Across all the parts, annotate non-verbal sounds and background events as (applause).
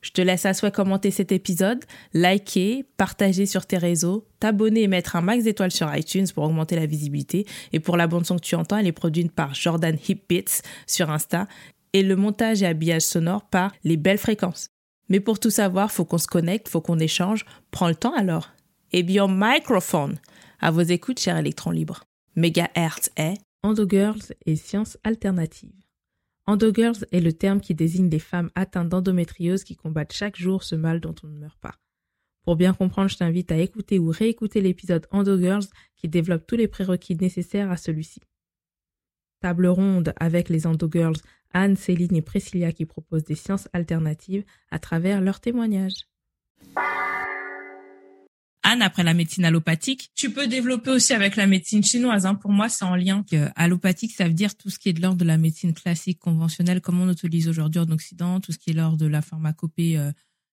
Je te laisse à souhait commenter cet épisode, liker, partager sur tes réseaux, t'abonner et mettre un max d'étoiles sur iTunes pour augmenter la visibilité. Et pour la bande son que tu entends, elle est produite par Jordan Hipbits sur Insta et le montage et habillage sonore par Les Belles Fréquences. Mais pour tout savoir, faut qu'on se connecte, faut qu'on échange. Prends le temps alors. Et bien, microphone. À vos écoutes, cher électron libre. Megahertz est Girls et sciences alternatives. Endogirls est le terme qui désigne les femmes atteintes d'endométriose qui combattent chaque jour ce mal dont on ne meurt pas. Pour bien comprendre, je t'invite à écouter ou réécouter l'épisode Endogirls qui développe tous les prérequis nécessaires à celui-ci. Table ronde avec les Endogirls Anne, Céline et Priscilla qui proposent des sciences alternatives à travers leurs témoignages. Après la médecine allopathique, tu peux développer aussi avec la médecine chinoise. Hein. Pour moi, c'est en lien. Euh, allopathique, ça veut dire tout ce qui est de l'ordre de la médecine classique, conventionnelle, comme on utilise aujourd'hui en Occident, tout ce qui est l'ordre de la pharmacopée euh,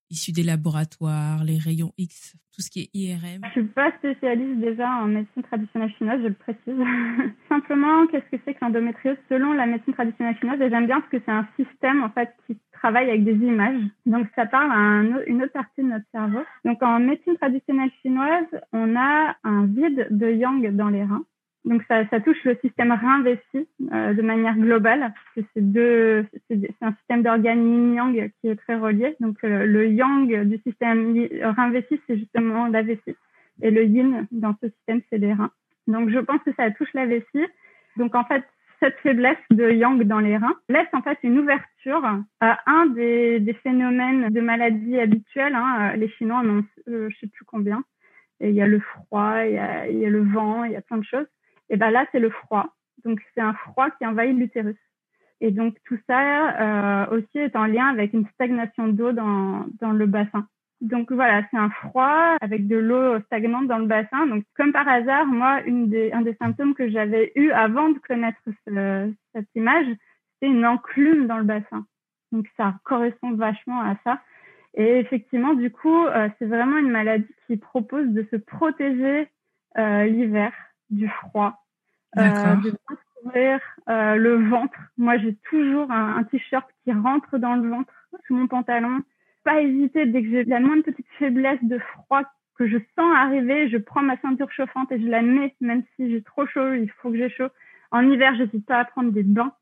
issue des laboratoires, les rayons X, tout ce qui est IRM. Je suis pas spécialiste déjà en médecine traditionnelle chinoise, je le précise. (laughs) Simplement, qu'est-ce que c'est que l'endométriose? Selon la médecine traditionnelle chinoise Et j'aime bien parce que c'est un système en fait qui travaille avec des images. Donc ça parle à une autre partie de notre cerveau. Donc en médecine traditionnelle chinoise, on a un vide de yang dans les reins. Donc ça, ça touche le système rein-vessie euh, de manière globale. C'est deux, c'est un système d'organes yin-yang qui est très relié. Donc euh, le yang du système rein-vessie, c'est justement la vessie, et le yin dans ce système, c'est les reins. Donc je pense que ça touche la vessie. Donc en fait, cette faiblesse de yang dans les reins laisse en fait une ouverture à un des, des phénomènes de maladie habituels. Hein. Les Chinois en ont, euh, je sais plus combien. Et il y a le froid, il y a, il y a le vent, il y a plein de choses. Et ben là, c'est le froid. Donc c'est un froid qui envahit l'utérus. Et donc tout ça euh, aussi est en lien avec une stagnation d'eau dans, dans le bassin. Donc voilà, c'est un froid avec de l'eau stagnante dans le bassin. Donc comme par hasard, moi, une des, un des symptômes que j'avais eu avant de connaître cette image, c'est une enclume dans le bassin. Donc ça correspond vachement à ça. Et effectivement, du coup, euh, c'est vraiment une maladie qui propose de se protéger euh, l'hiver du froid, euh, de couvrir euh, le ventre. Moi, j'ai toujours un, un t-shirt qui rentre dans le ventre sous mon pantalon pas hésiter dès que j'ai la moindre petite faiblesse de froid que je sens arriver, je prends ma ceinture chauffante et je la mets, même si j'ai trop chaud, il faut que j'ai chaud. En hiver, j'hésite pas à prendre des bains,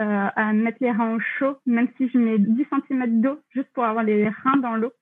euh, à mettre les reins au chaud, même si je mets 10 cm d'eau juste pour avoir les reins dans l'eau.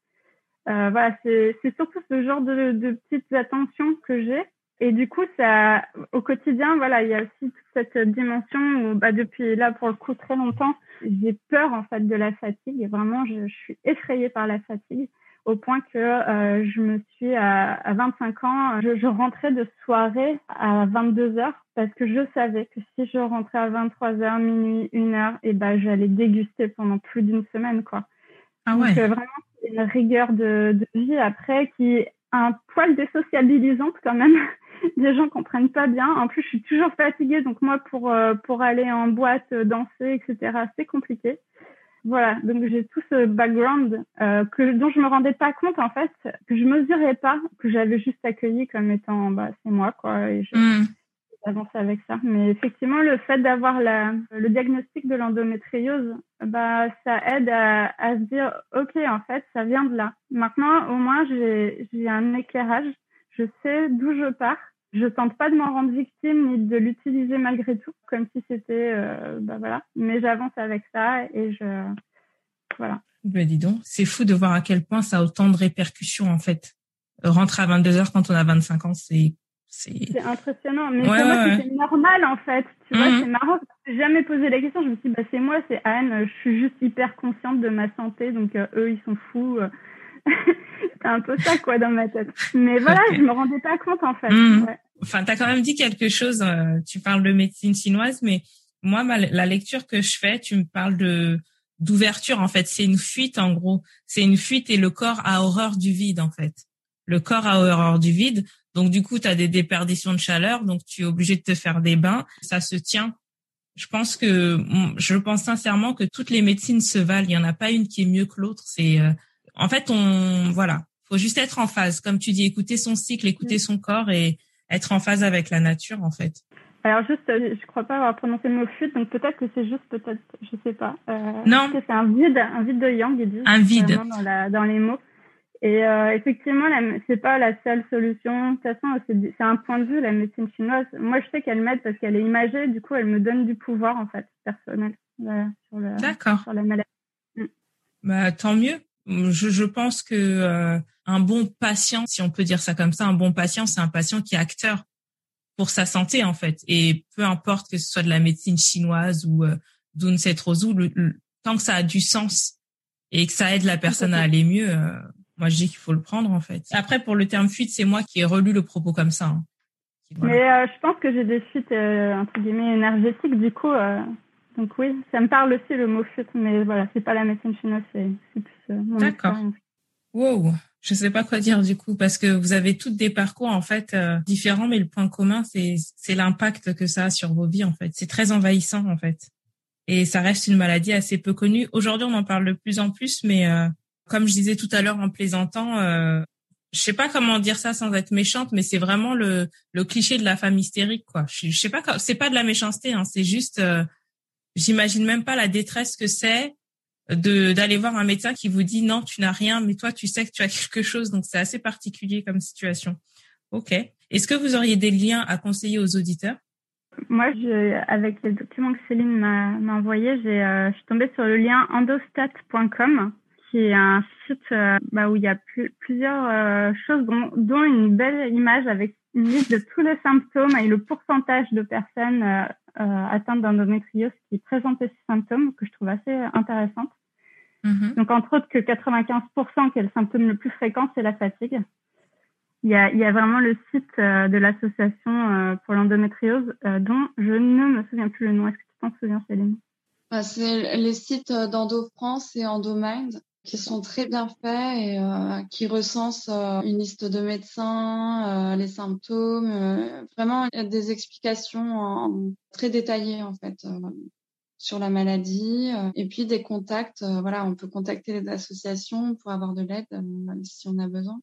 Euh, voilà, c'est surtout ce genre de, de petites attentions que j'ai. Et du coup, ça, au quotidien, voilà, il y a aussi toute cette dimension où, bah, depuis là, pour le coup, très longtemps, j'ai peur en fait de la fatigue. Et vraiment, je, je, suis effrayée par la fatigue au point que euh, je me suis à, à 25 ans, je, je, rentrais de soirée à 22 heures parce que je savais que si je rentrais à 23 heures, minuit, une heure, et ben j'allais déguster pendant plus d'une semaine quoi. Ah ouais. Donc euh, vraiment une rigueur de, de vie après qui est un poil désociabilisante quand même. (laughs) les gens comprennent pas bien. En plus, je suis toujours fatiguée, donc moi, pour euh, pour aller en boîte, euh, danser, etc., c'est compliqué. Voilà, donc j'ai tout ce background euh, que dont je me rendais pas compte en fait, que je mesurais pas, que j'avais juste accueilli comme étant bah c'est moi quoi, et je mm. avec ça. Mais effectivement, le fait d'avoir la le diagnostic de l'endométriose, bah ça aide à, à se dire ok en fait ça vient de là. Maintenant au moins j'ai j'ai un éclairage je sais d'où je pars. Je tente pas de m'en rendre victime ni de l'utiliser malgré tout, comme si c'était, euh, bah voilà. Mais j'avance avec ça et je, voilà. Ben dis donc, c'est fou de voir à quel point ça a autant de répercussions en fait. Rentrer à 22 heures quand on a 25 ans, c'est c'est impressionnant, mais ouais, moi c'était normal en fait. Tu vois, mhm. c'est marrant. J'ai jamais posé la question. Je me suis dit, bah c'est moi, c'est Anne. Je suis juste hyper consciente de ma santé, donc euh, eux ils sont fous. (laughs) C'était un peu ça, quoi, dans ma tête. Mais voilà, je me rendais pas compte, en fait. Hmm. Enfin, tu as quand même dit quelque chose. Euh, tu parles de médecine chinoise, mais moi, la lecture que je fais, tu me parles de d'ouverture. En fait, c'est une fuite, en gros. C'est une fuite et le corps a horreur du vide, en fait. Le corps a horreur du vide. Donc, du coup, tu as des déperditions de chaleur. Donc, tu es obligé de te faire des bains. Ça se tient je pense que je pense sincèrement que toutes les médecines se valent. Il y en a pas une qui est mieux que l'autre. C'est euh, en fait on voilà, faut juste être en phase, comme tu dis, écouter son cycle, écouter son corps et être en phase avec la nature en fait. Alors juste, euh, je crois pas avoir prononcé le mot fuite, donc peut-être que c'est juste peut-être, je sais pas. Euh, non. C'est un vide, un vide de yang, ils disent. Un vide. Dans, la, dans les mots. Et euh, effectivement, c'est pas la seule solution. De toute façon, c'est un point de vue, la médecine chinoise. Moi, je sais qu'elle m'aide parce qu'elle est imagée. Du coup, elle me donne du pouvoir, en fait, personnel sur, le, sur la maladie. Mm. Bah, tant mieux. Je, je pense que euh, un bon patient, si on peut dire ça comme ça, un bon patient, c'est un patient qui est acteur pour sa santé, en fait. Et peu importe que ce soit de la médecine chinoise ou euh, d'une le, tant que ça a du sens et que ça aide la personne à aller mieux, euh, moi, je dis qu'il faut le prendre, en fait. Après, pour le terme fuite, c'est moi qui ai relu le propos comme ça. Hein. Mais euh, je pense que j'ai des fuites, euh, entre guillemets, énergétiques, du coup. Euh, donc oui, ça me parle aussi le mot fuite, mais voilà, c'est pas la médecine chinoise, c'est plus euh, mon D'accord. Wow. Je sais pas quoi dire du coup parce que vous avez toutes des parcours en fait différents, mais le point commun c'est c'est l'impact que ça a sur vos vies en fait. C'est très envahissant en fait, et ça reste une maladie assez peu connue. Aujourd'hui, on en parle de plus en plus, mais comme je disais tout à l'heure en plaisantant, euh, je sais pas comment dire ça sans être méchante, mais c'est vraiment le, le cliché de la femme hystérique, quoi. Je, je sais pas, c'est pas de la méchanceté, hein, c'est juste, euh, j'imagine même pas la détresse que c'est de d'aller voir un médecin qui vous dit non, tu n'as rien, mais toi tu sais que tu as quelque chose, donc c'est assez particulier comme situation. Ok. Est-ce que vous auriez des liens à conseiller aux auditeurs? Moi, avec les documents que Céline m'a envoyé, j'ai, euh, je suis tombée sur le lien endostat.com qui est un site euh, bah, où il y a plusieurs euh, choses, dont, dont, une belle image avec une liste de tous les symptômes et le pourcentage de personnes euh, atteintes d'endométriose qui présentent ces symptômes, que je trouve assez intéressante. Mm-hmm. Donc, entre autres, que 95%, qui est le symptôme le plus fréquent, c'est la fatigue. Il y, a, il y a vraiment le site de l'association pour l'endométriose dont je ne me souviens plus le nom. Est-ce que tu t'en souviens, Céline? Bah, C'est les sites d'Endo France et EndoMind qui sont très bien faits et euh, qui recensent euh, une liste de médecins, euh, les symptômes, vraiment des explications très détaillées en fait sur la maladie et puis des contacts. voilà, on peut contacter les associations pour avoir de l'aide si on a besoin.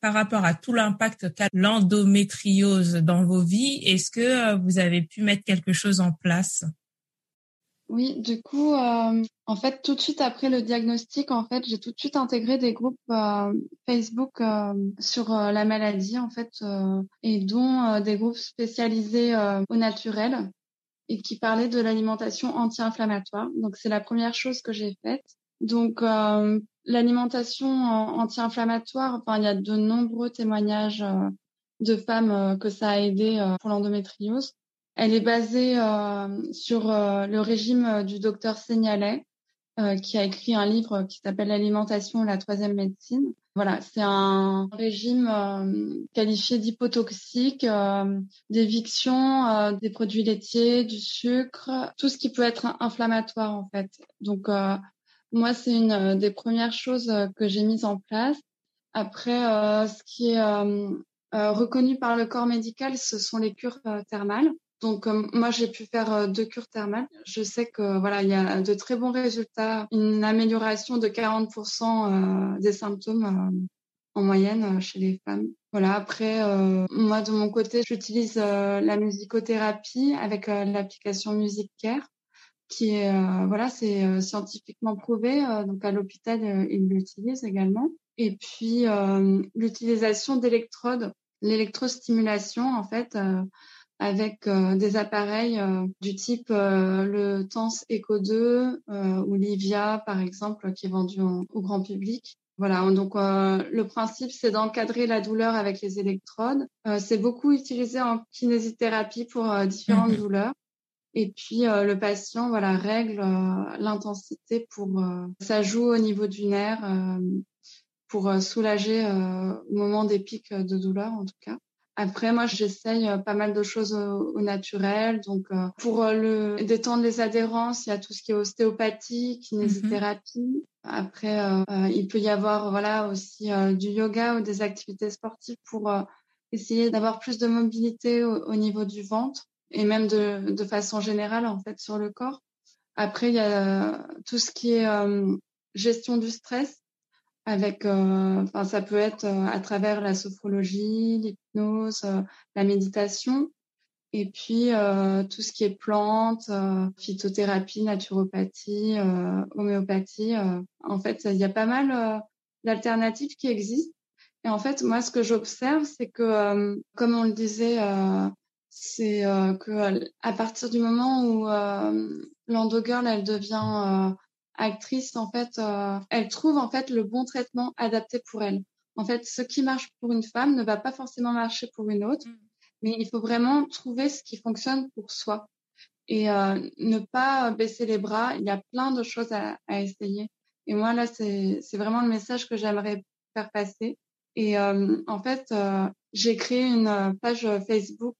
Par rapport à tout l'impact qu'a l'endométriose dans vos vies, est-ce que vous avez pu mettre quelque chose en place? Oui, du coup, euh, en fait, tout de suite après le diagnostic, en fait, j'ai tout de suite intégré des groupes euh, Facebook euh, sur la maladie, en fait, et dont des groupes spécialisés au naturel et qui parlaient de l'alimentation anti-inflammatoire. Donc, c'est la première chose que j'ai faite. Donc, l'alimentation anti-inflammatoire, enfin, il y a de nombreux témoignages de femmes que ça a aidé pour l'endométriose. Elle est basée euh, sur euh, le régime euh, du docteur Seignalet, qui a écrit un livre qui s'appelle L'alimentation et la troisième médecine. Voilà, c'est un régime qualifié d'hypotoxique, d'éviction des produits laitiers, du sucre, tout ce qui peut être inflammatoire en fait. Donc moi, c'est une des premières choses que j'ai mises en place. Après, ce qui est reconnu par le corps médical, ce sont les cures thermales. Donc euh, moi j'ai pu faire euh, deux cures thermales. Je sais que voilà il y a de très bons résultats, une amélioration de 40% euh, des symptômes en moyenne chez les femmes. Voilà après moi de mon côté j'utilise la musicothérapie avec l'application Music Care qui est voilà c'est scientifiquement prouvé donc à l'hôpital ils l'utilisent également et puis l'utilisation d'électrodes l'électrostimulation en fait avec euh, des appareils euh, du type euh, le Tense Echo 2 ou Livia par exemple qui est vendu au grand public. Voilà, donc le principe c'est d'encadrer la douleur avec les électrodes. c'est beaucoup utilisé en kinésithérapie pour différentes mmh douleurs. Et puis le patient voilà règle l'intensité pour ça joue au niveau du nerf pour soulager au moment des pics de douleur en tout cas. Après, moi, j'essaye pas mal de choses au, naturel. Donc, pour le détendre les adhérences, il y a tout ce qui est ostéopathie, kinésithérapie. Mm Après, il peut y avoir voilà aussi du yoga ou des activités sportives pour essayer d'avoir plus de mobilité au, niveau du ventre et même de, de, façon générale en fait sur le corps. Après, il y a tout ce qui est gestion du stress avec, euh, enfin, ça peut être euh, à travers la sophrologie, l'hypnose, euh, la méditation, et puis tout ce qui est plantes, phytothérapie, naturopathie, homéopathie. en fait, il y a pas mal d'alternatives qui existent. Et en fait, moi, ce que j'observe, c'est que, comme on le disait, c'est que à partir du moment où l'endogirl, elle devient actrice, en fait, euh, elle trouve en fait le bon traitement adapté pour elle. En fait, ce qui marche pour une femme ne va pas forcément marcher pour une autre, mm. mais il faut vraiment trouver ce qui fonctionne pour soi et euh, ne pas baisser les bras. Il y a plein de choses à, à essayer. Et moi là, c'est vraiment le message que j'aimerais faire passer. Et euh, en fait, euh, j'ai créé une page Facebook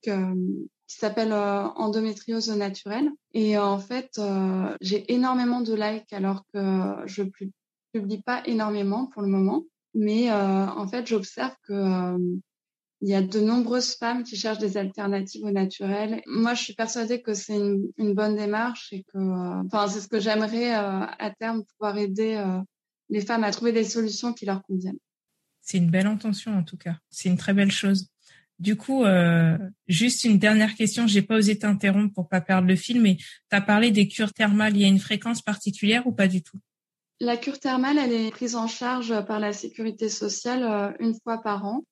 qui s'appelle euh, endométriose naturelle. Et euh, en fait, euh, j'ai énormément de likes alors que je publie pas énormément pour le moment. Mais en fait, j'observe que il y a de nombreuses femmes qui cherchent des alternatives au naturel. Moi, je suis persuadée que c'est une, une, bonne démarche et que, enfin, c'est ce que j'aimerais à terme pouvoir aider les femmes à trouver des solutions qui leur conviennent. C'est une belle intention en tout cas. C'est une très belle chose. Du coup, euh, juste une dernière question, j'ai pas osé t'interrompre pour pas perdre le fil, mais tu as parlé des cures thermales, il y a une fréquence particulière ou pas du tout? La cure thermale, elle est prise en charge par la sécurité sociale euh, une fois par an,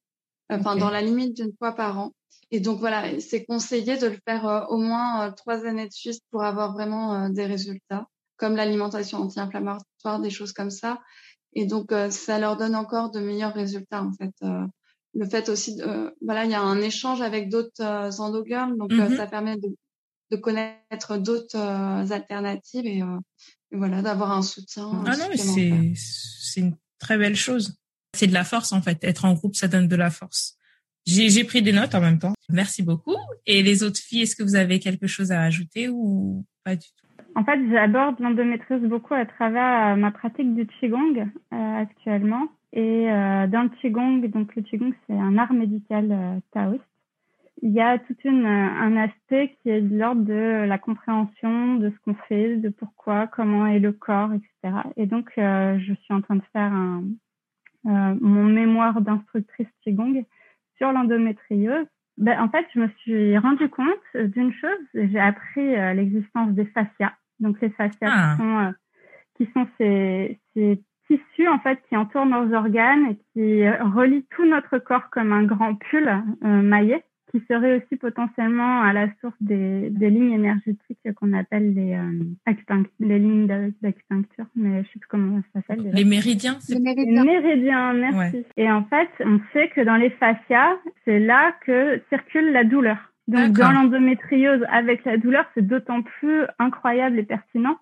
enfin dans la limite d'une fois par an. Et donc voilà, c'est conseillé de le faire euh, au moins trois années de suite pour avoir vraiment des résultats, comme l'alimentation anti-inflammatoire, des choses comme ça. Et donc ça leur donne encore de meilleurs résultats en fait le fait aussi, de, voilà, il y a un échange avec d'autres euh, endogirls, donc euh, mm-hmm. ça permet de, de connaître d'autres euh, alternatives et, et voilà, d'avoir un soutien. Ah non, mais c'est c'est une très belle chose. C'est de la force en fait. Être en groupe, ça donne de la force. J'ai j'ai pris des notes en même temps. Merci beaucoup. Et les autres filles, est-ce que vous avez quelque chose à ajouter ou pas du tout? En fait, j'aborde l'endométriose beaucoup à travers ma pratique du qigong actuellement. Et euh, dans le Qigong, donc le Qigong, c'est un art médical euh, taoïste. Il y a tout une, un aspect qui est de l'ordre de la compréhension de ce qu'on fait, de pourquoi, comment est le corps, etc. Et donc, euh, je suis en train de faire un, euh, mon mémoire d'instructrice Qigong sur l'endométriose. Ben, en fait, je me suis rendu compte d'une chose. J'ai appris l'existence des fascias. Donc, les fascias ah. qui sont, qui sont ces, ces tissu en fait qui entoure nos organes et qui relie tout notre corps comme un grand pull euh, maillé qui serait aussi potentiellement à la source des, des lignes énergétiques qu'on appelle les euh, les lignes d'acupuncture, mais je sais plus comment ça s'appelle. Les méridiens. Les méridiens. Les méridiens, merci. Et en fait, on sait que dans les fascias, c'est là que circule la douleur. Donc dans l'endométriose avec la douleur, c'est d'autant plus incroyable et pertinent.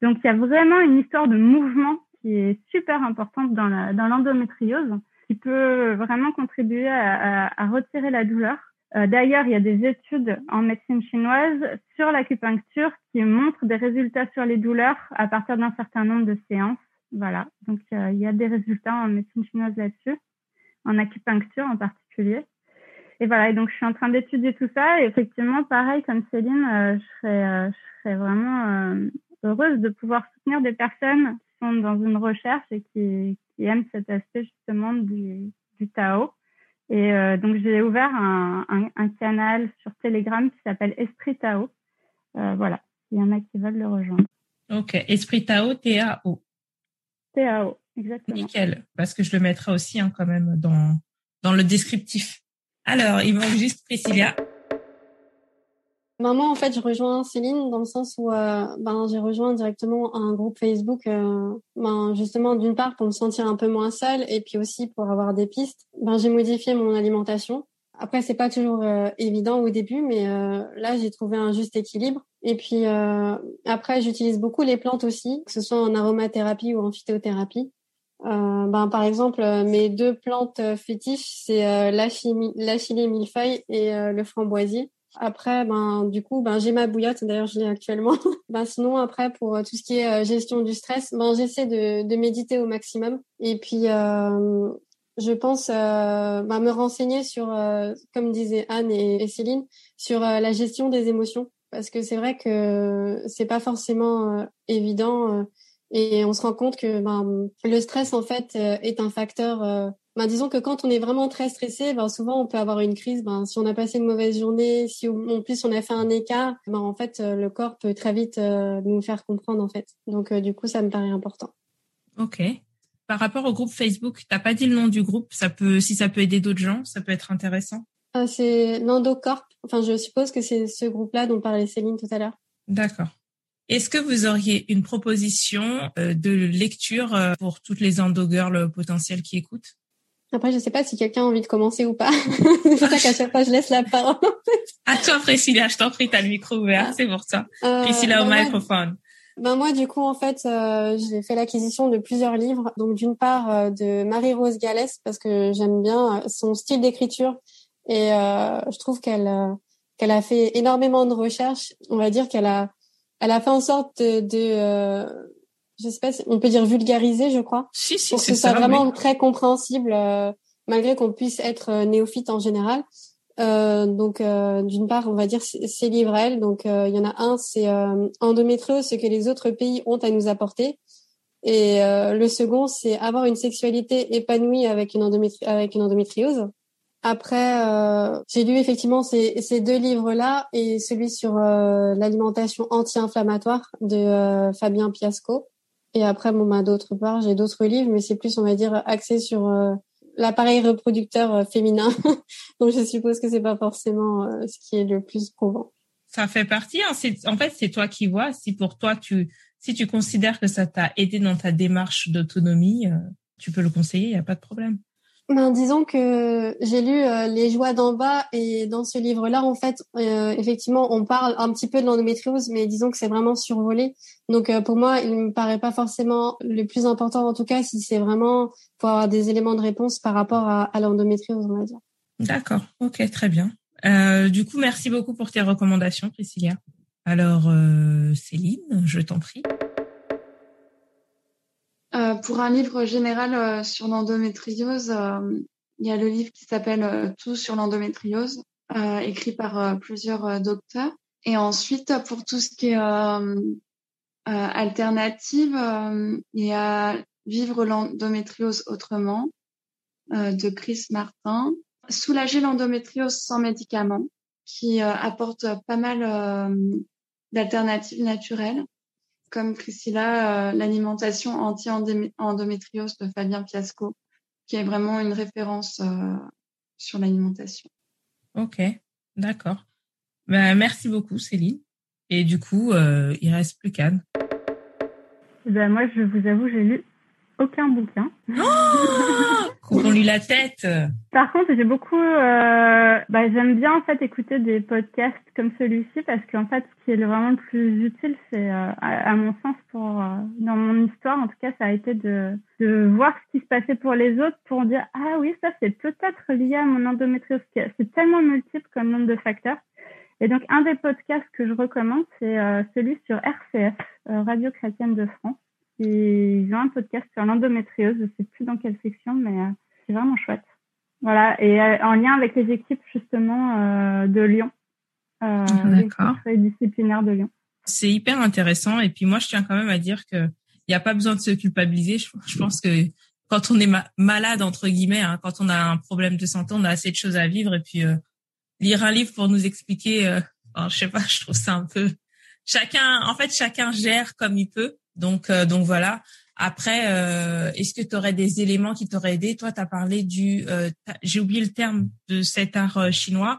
Donc il y a vraiment une histoire de mouvement qui est super importante dans l'endométriose, qui peut vraiment contribuer à, à, retirer la douleur. Euh, d'ailleurs, il y a des études en médecine chinoise sur l'acupuncture qui montrent des résultats sur les douleurs à partir d'un certain nombre de séances. Voilà. Donc, euh, il y a des résultats en médecine chinoise là-dessus, en acupuncture en particulier. Et voilà. Et donc, je suis en train d'étudier tout ça. Et effectivement, pareil, comme Céline, euh, je serais, je serais vraiment heureuse de pouvoir soutenir des personnes dans une recherche et qui, qui aiment cet aspect justement du, du Tao. Et euh, donc j'ai ouvert un, un, un, canal sur Telegram qui s'appelle Esprit Tao. Euh, voilà, il y en a qui veulent le rejoindre. Ok, Esprit Tao, T-A-O. T-A-O, exactement. Nickel, parce que je le mettrai aussi hein, quand même dans, dans le descriptif. Alors, il manque juste Priscilla. Ben moi, en fait, je rejoins Céline dans le sens où euh, ben, j'ai rejoint directement un groupe Facebook, euh, ben, justement, d'une part pour me sentir un peu moins seule et puis aussi pour avoir des pistes. Ben, j'ai modifié mon alimentation. Après, c'est pas toujours euh, évident au début, mais là, j'ai trouvé un juste équilibre. Et puis après, j'utilise beaucoup les plantes aussi, que ce soit en aromathérapie ou en phytothérapie. Euh, ben, par exemple, mes deux plantes fétiches, c'est euh, l'achillée millefeuille et le framboisier. Après, ben du coup, ben j'ai ma bouillotte. D'ailleurs, je l'ai actuellement. (laughs) ben sinon, après pour tout ce qui est gestion du stress, ben j'essaie de, de méditer au maximum. Et puis, je pense euh, bah, me renseigner sur, euh, comme disaient Anne et, Céline, sur euh, la gestion des émotions, parce que c'est vrai que c'est pas forcément euh, évident et on se rend compte que ben, le stress en fait est un facteur. Ben, disons que quand on est vraiment très stressé, ben, souvent on peut avoir une crise. Ben, si on a passé une mauvaise journée, si en plus on a fait un écart, ben, en fait le corps peut très vite nous faire comprendre en fait. Donc du coup ça me paraît important. Ok par rapport au groupe Facebook, t'as pas dit le nom du groupe. Ça peut, si ça peut aider d'autres gens, ça peut être intéressant. Ah, c'est Nandocorp. Enfin, je suppose que c'est ce groupe-là dont parlait Céline tout à l'heure. D'accord. Est-ce que vous auriez une proposition euh, de lecture euh, pour toutes les endogirls potentielles qui écoutent? Après, je sais pas si quelqu'un a envie de commencer ou pas. (laughs) c'est pour ça qu'à chaque fois, je laisse la parole. à toi, Priscilla, je t'en prie, t'as le micro ouvert, ah. c'est pour ça. Euh, Priscilla au bah, microphone. Ben moi, du coup, en fait, euh, j'ai fait l'acquisition de plusieurs livres. Donc, d'une part, euh, de Marie-Rose Gallès, parce que j'aime bien euh, son style d'écriture et je trouve qu'elle qu'elle a fait énormément de recherches. On va dire qu'elle a elle a fait en sorte de, de je sais pas, on peut dire vulgariser, je crois, si, si, pour que ce soit vraiment très compréhensible, malgré qu'on puisse être néophyte en général. Euh, donc, euh, d'une part, on va dire ces livres elle. Donc, euh, il y en a un, c'est endométriose, ce que les autres pays ont à nous apporter. Et le second, c'est avoir une sexualité épanouie avec une, endométri avec une endométriose. Après, j'ai lu effectivement ces, ces deux livres-là et celui sur l'alimentation anti-inflammatoire de Fabien Piasco. Et après, bon, bah, d'autre part, j'ai d'autres livres, mais c'est plus, on va dire, axé sur l'appareil reproducteur euh, féminin. (laughs) Donc je suppose que c'est pas forcément euh, ce qui est le plus prouvant. Ça fait partie. Hein. En fait, c'est toi qui vois. Si pour toi tu si tu considères que ça t'a aidé dans ta démarche d'autonomie, euh, tu peux le conseiller. Il y a pas de problème. Ben, disons que j'ai lu euh, Les joies d'en bas et dans ce livre-là, en fait, euh, effectivement, on parle un petit peu de l'endométriose, mais disons que c'est vraiment survolé. Donc euh, pour moi, il me paraît pas forcément le plus important, en tout cas, si c'est vraiment pour avoir des éléments de réponse par rapport à, à l'endométriose, on va dire. D'accord, ok, très bien. du coup, merci beaucoup pour tes recommandations, Priscilla. Alors, Céline, je t'en prie. Euh, pour un livre général euh, sur l'endométriose, euh, il y a le livre qui s'appelle Tout sur l'endométriose, écrit par plusieurs docteurs. Et ensuite, pour tout ce qui est alternative, il y a Vivre l'endométriose autrement de Chris Martin, Soulager l'endométriose sans médicaments, qui apporte pas mal d'alternatives naturelles comme Priscilla, euh, l'alimentation anti-endométriose de Fabien Piasco, qui est vraiment une référence euh, sur l'alimentation. Ok, d'accord. Ben, merci beaucoup, Céline. Et du coup, euh, il reste plus qu'Anne. Ben, moi, je vous avoue, j'ai lu aucun bouquin. Oh (laughs) on lui la tête. Par contre, j'ai beaucoup, euh, bah, j'aime bien en fait écouter des podcasts comme celui-ci parce qu'en fait, ce qui est vraiment le plus utile, c'est euh, à, mon sens pour euh, dans mon histoire, en tout cas, ça a été de de voir ce qui se passait pour les autres pour dire ah oui, ça c'est peut-être lié à mon endométriose. C'est tellement multiple comme nombre de facteurs. Et donc, un des podcasts que je recommande, c'est celui sur RCF, Radio Chrétienne de France ils ont un podcast sur l'endométriose. Je sais plus dans quelle section, mais euh, c'est vraiment chouette. Voilà, et euh, en lien avec les équipes justement euh, de Lyon, euh, les disciplinaires de Lyon. C'est hyper intéressant. Et puis moi, je tiens quand même à dire que il n'y a pas besoin de se culpabiliser. Je, pense que quand on est malade entre guillemets, hein, quand on a un problème de santé, on a assez de choses à vivre. Et puis lire un livre pour nous expliquer, euh, je sais pas, je trouve ça un peu. Chacun, en fait, chacun gère comme il peut. Donc, euh, donc voilà. Après, euh, est-ce que tu aurais des éléments qui t'auraient aidé? Toi, tu as parlé du, euh, j'ai oublié le terme de cet art chinois.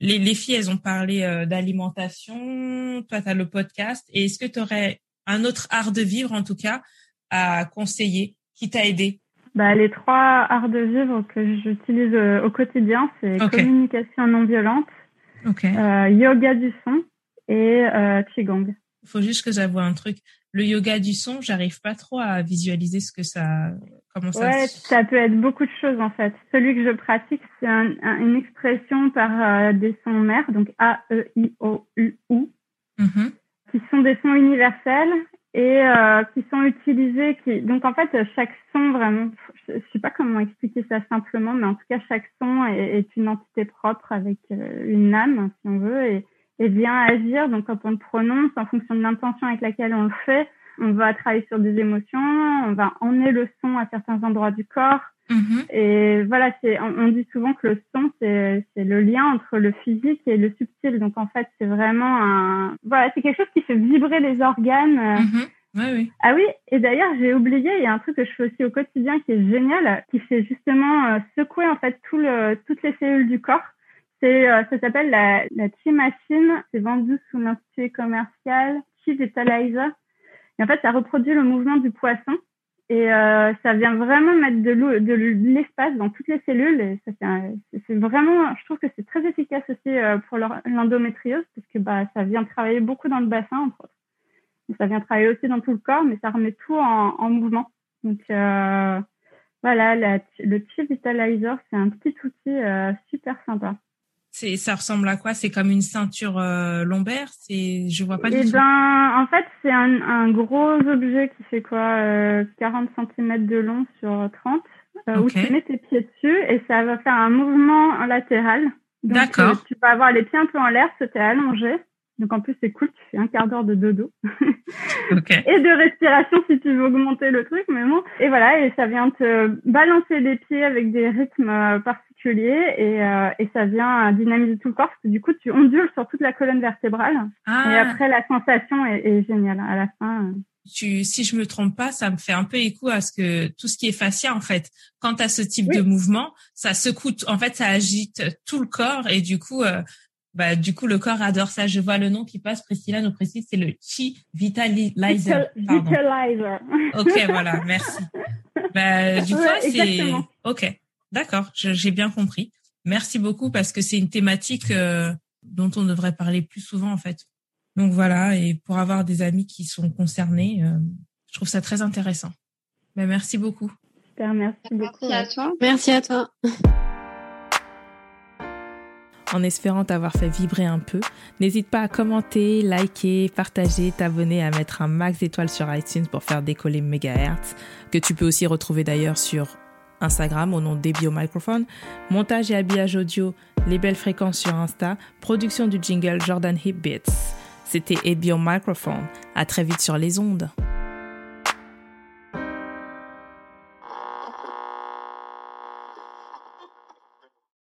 Les, les filles, elles ont parlé d'alimentation. Toi, tu as le podcast. Et est-ce que tu aurais un autre art de vivre, en tout cas, à conseiller, qui t'a aidé? Bah, les trois arts de vivre que j'utilise au quotidien, c'est communication non violente, yoga du son et qigong. Il faut juste que j'avoue un truc le yoga du son, j'arrive pas trop à visualiser ce que ça, Comment ça Ouais, ça peut être beaucoup de choses en fait. Celui que je pratique, c'est une expression par euh, des sons mères, donc A, E, I, O, U, U, mm-hmm. qui sont des sons universels et euh, qui sont utilisés. Qui... Donc en fait, chaque son vraiment, je ne sais pas comment expliquer ça simplement, mais en tout cas, chaque son est, est une entité propre avec euh, une âme, si on veut, et, et vient agir. Donc quand on le prononce, en fonction de l'intention avec laquelle on le fait, on va travailler sur des émotions, on va emmener le son à certains endroits du corps. Mm-hmm. Et voilà, c'est, on, dit souvent que le son, c'est, c'est le lien entre le physique et le subtil. Donc en fait, c'est vraiment un, voilà, c'est quelque chose qui fait vibrer les organes. Mm-hmm. Oui, oui. Ah oui, et d'ailleurs, j'ai oublié, il y a un truc que je fais aussi au quotidien qui est génial, qui fait justement euh, secouer en fait tout le, toutes les cellules du corps. C'est, euh, ça s'appelle la, la Chi Machine. C'est vendu sous l'intitulé commercial Chi Vitalizer. Et en fait, ça reproduit le mouvement du poisson et euh, ça vient vraiment mettre de, de l'espace dans toutes les cellules. Et ça c'est vraiment, je trouve que c'est très efficace aussi euh, pour l'endométriose parce que bah ça vient travailler beaucoup dans le bassin entre autres. ça vient travailler aussi dans tout le corps, mais ça remet tout en, en mouvement. Donc euh, voilà, la, le Chi Vitalizer, c'est un petit outil euh, super sympa. C'est, ça ressemble à quoi? C'est comme une ceinture euh, lombaire? C'est, je vois pas du eh tout. Ben, en fait, c'est un, un, gros objet qui fait quoi euh, 40 cm de long sur 30, euh, où tu mets tes pieds dessus et ça va faire un mouvement latéral. D'accord. Euh, tu vas avoir les pieds un peu en l'air, tu allongé. Donc en plus c'est cool, tu fais un quart d'heure de dodo (laughs) okay. et de respiration si tu veux augmenter le truc, mais bon. Et voilà, et ça vient te balancer les pieds avec des rythmes euh, et, euh, et ça vient dynamiser tout le corps parce que du coup tu ondules sur toute la colonne vertébrale. Ah. Et après la sensation est, est géniale à la fin. Euh. Tu, si je me trompe pas, ça me fait un peu écho à ce que tout ce qui est fascia en fait. Quand tu as ce type de mouvement, ça secoue, en fait, ça agite tout le corps et du coup, euh, bah, du coup, le corps adore ça. Je vois le nom qui passe. Priscilla nous précise, c'est le Chi Vitalizer. Vitalizer. Ok, voilà, merci. Bah, du (laughs) coup, c'est ok, d'accord. J'ai bien compris. Merci beaucoup parce que c'est une thématique euh, dont on devrait parler plus souvent en fait. Donc voilà, et pour avoir des amis qui sont concernés, euh, je trouve ça très intéressant. Bah, merci beaucoup. Super, merci beaucoup. Merci à toi. Merci à toi en espérant t'avoir fait vibrer un peu. N'hésite pas à commenter, liker, partager, t'abonner, à mettre un max d'étoiles sur iTunes pour faire décoller Megahertz, que tu peux aussi retrouver d'ailleurs sur Instagram au nom d'Ebio Microphone, montage et habillage audio, les belles fréquences sur Insta, production du jingle Jordan Hip Beats. C'était Ebio Microphone. À très vite sur les ondes.